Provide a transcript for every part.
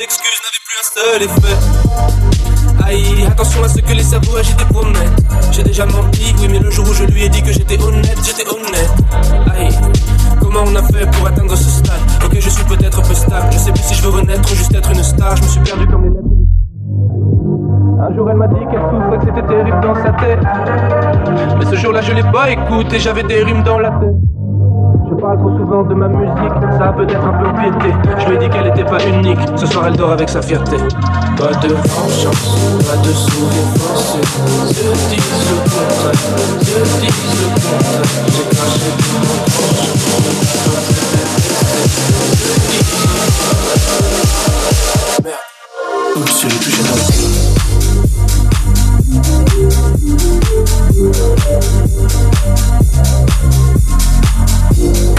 excuses n'avaient plus un seul effet. Aïe, attention à ce que les cerveaux agités promettent. J'ai déjà menti, oui, mais le jour où je lui ai dit que j'étais honnête, j'étais honnête. Aïe, comment on a fait pour atteindre ce stade? Ok, je suis peut-être peu stable, je sais plus si je veux renaître ou juste être une star. Je me suis perdu comme les lettres. Un jour elle m'a dit qu'elle souffrait, que c'était terrible dans sa tête. Mais ce jour-là je l'ai pas écouté, j'avais des rimes dans la tête parle trop souvent de ma musique, ça a peut-être un peu pété. Je lui ai dit qu'elle était pas unique, ce soir elle dort avec sa fierté. Pas de vengeance, pas de sourire forcé. Je dis le contraire, je dis le contraire. J'ai craché tout mon proche. Merde. Oups, j'ai touché Thank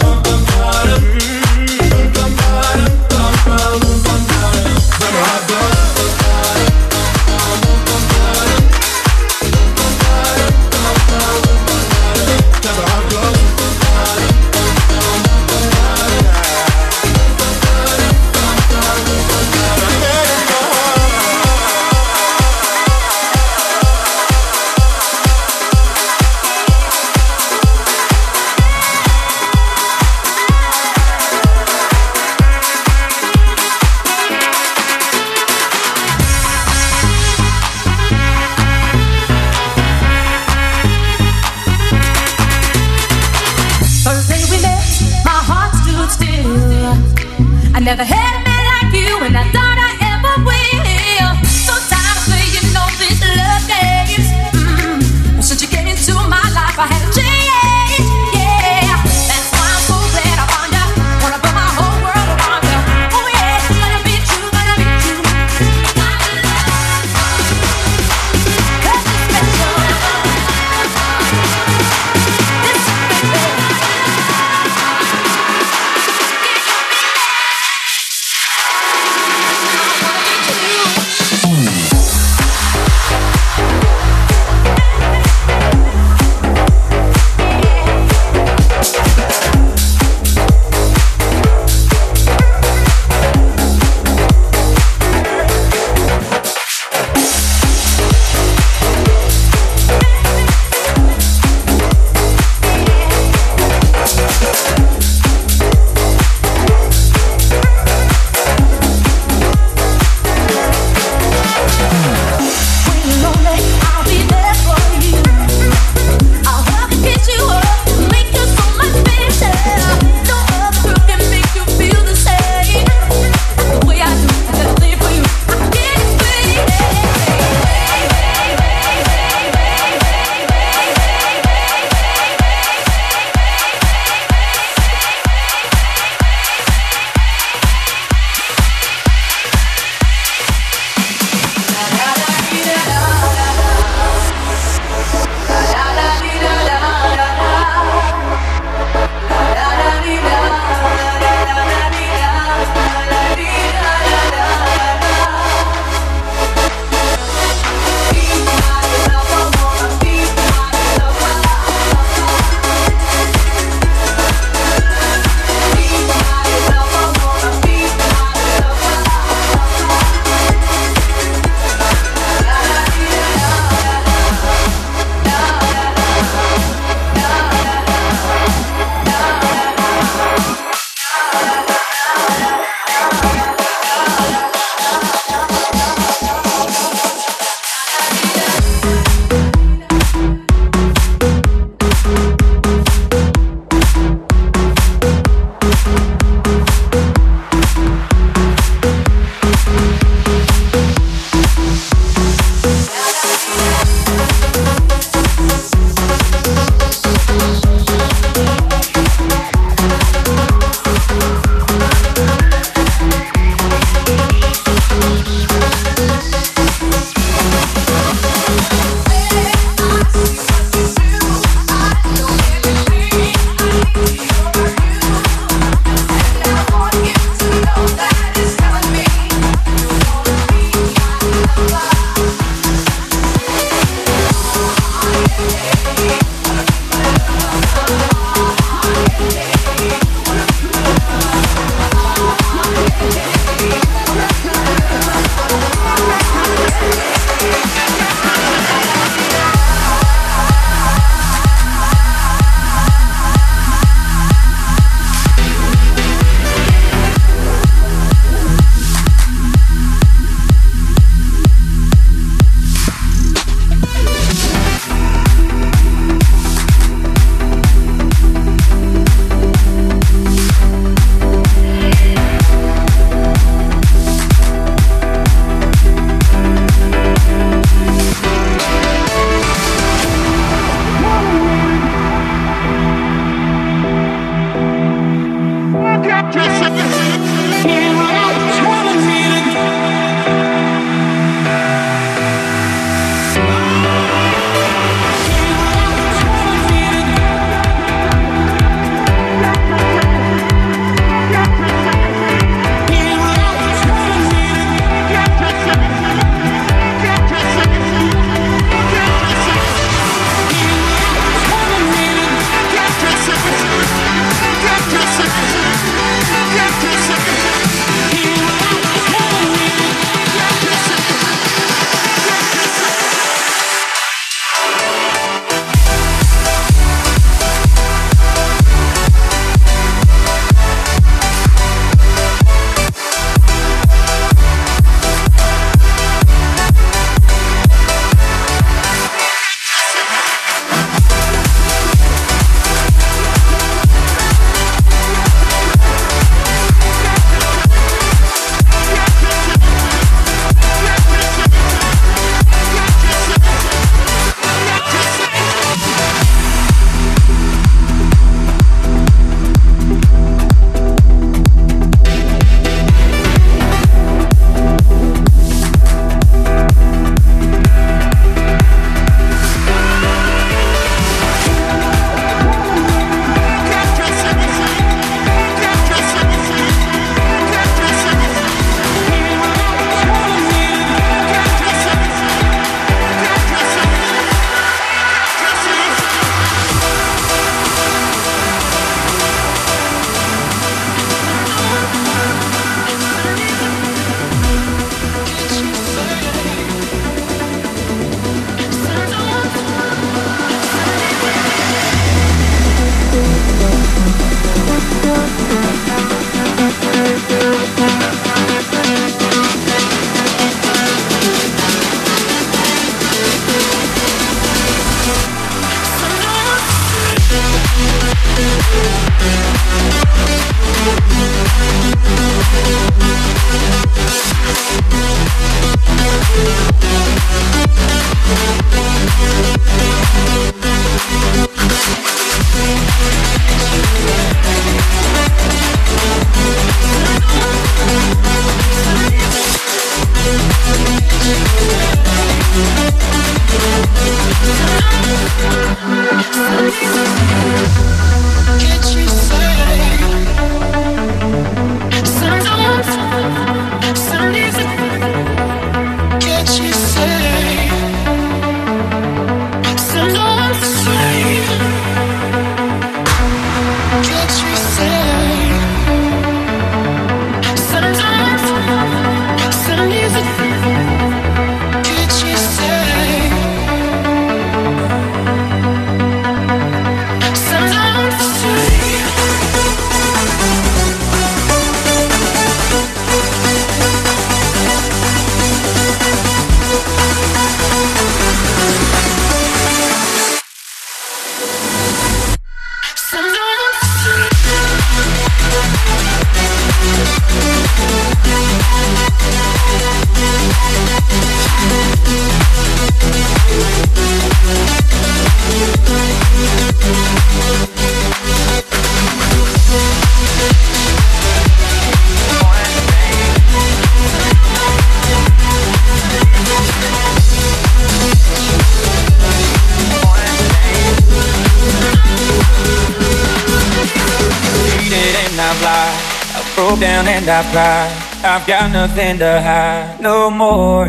I cried. I've got nothing to hide no more.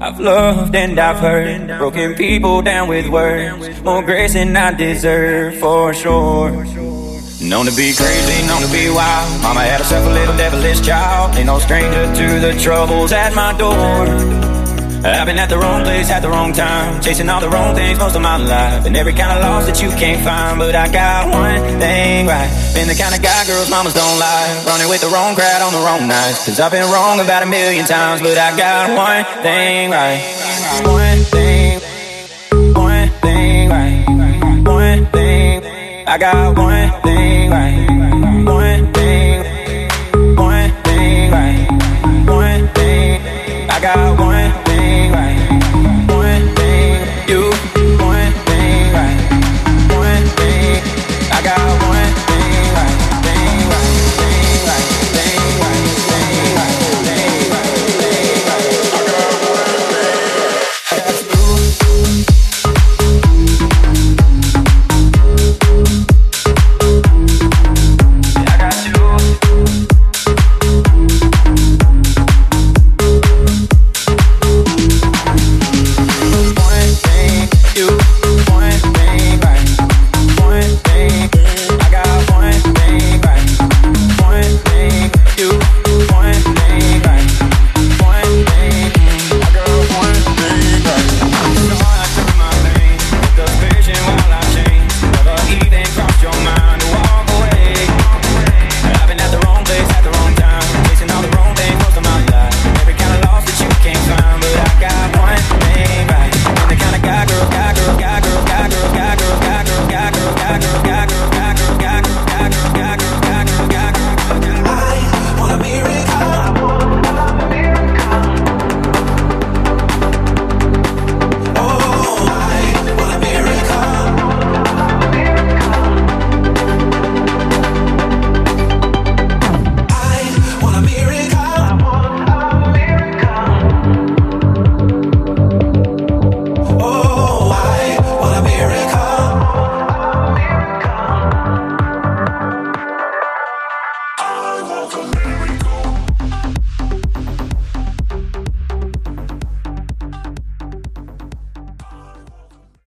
I've loved and I've hurt, broken people down with words. More grace than I deserve, for sure. Known to be crazy, known to be wild. Mama had herself a little devilish child. Ain't no stranger to the troubles at my door. I've been at the wrong place at the wrong time, chasing all the wrong things most of my life, and every kind of loss that you can't find. But I got one thing right. Been the kind of guy girls mamas don't like, running with the wrong crowd on the wrong nights. Cause I've been wrong about a million times, but I got one thing right. One thing, one thing right. One thing, I got one thing.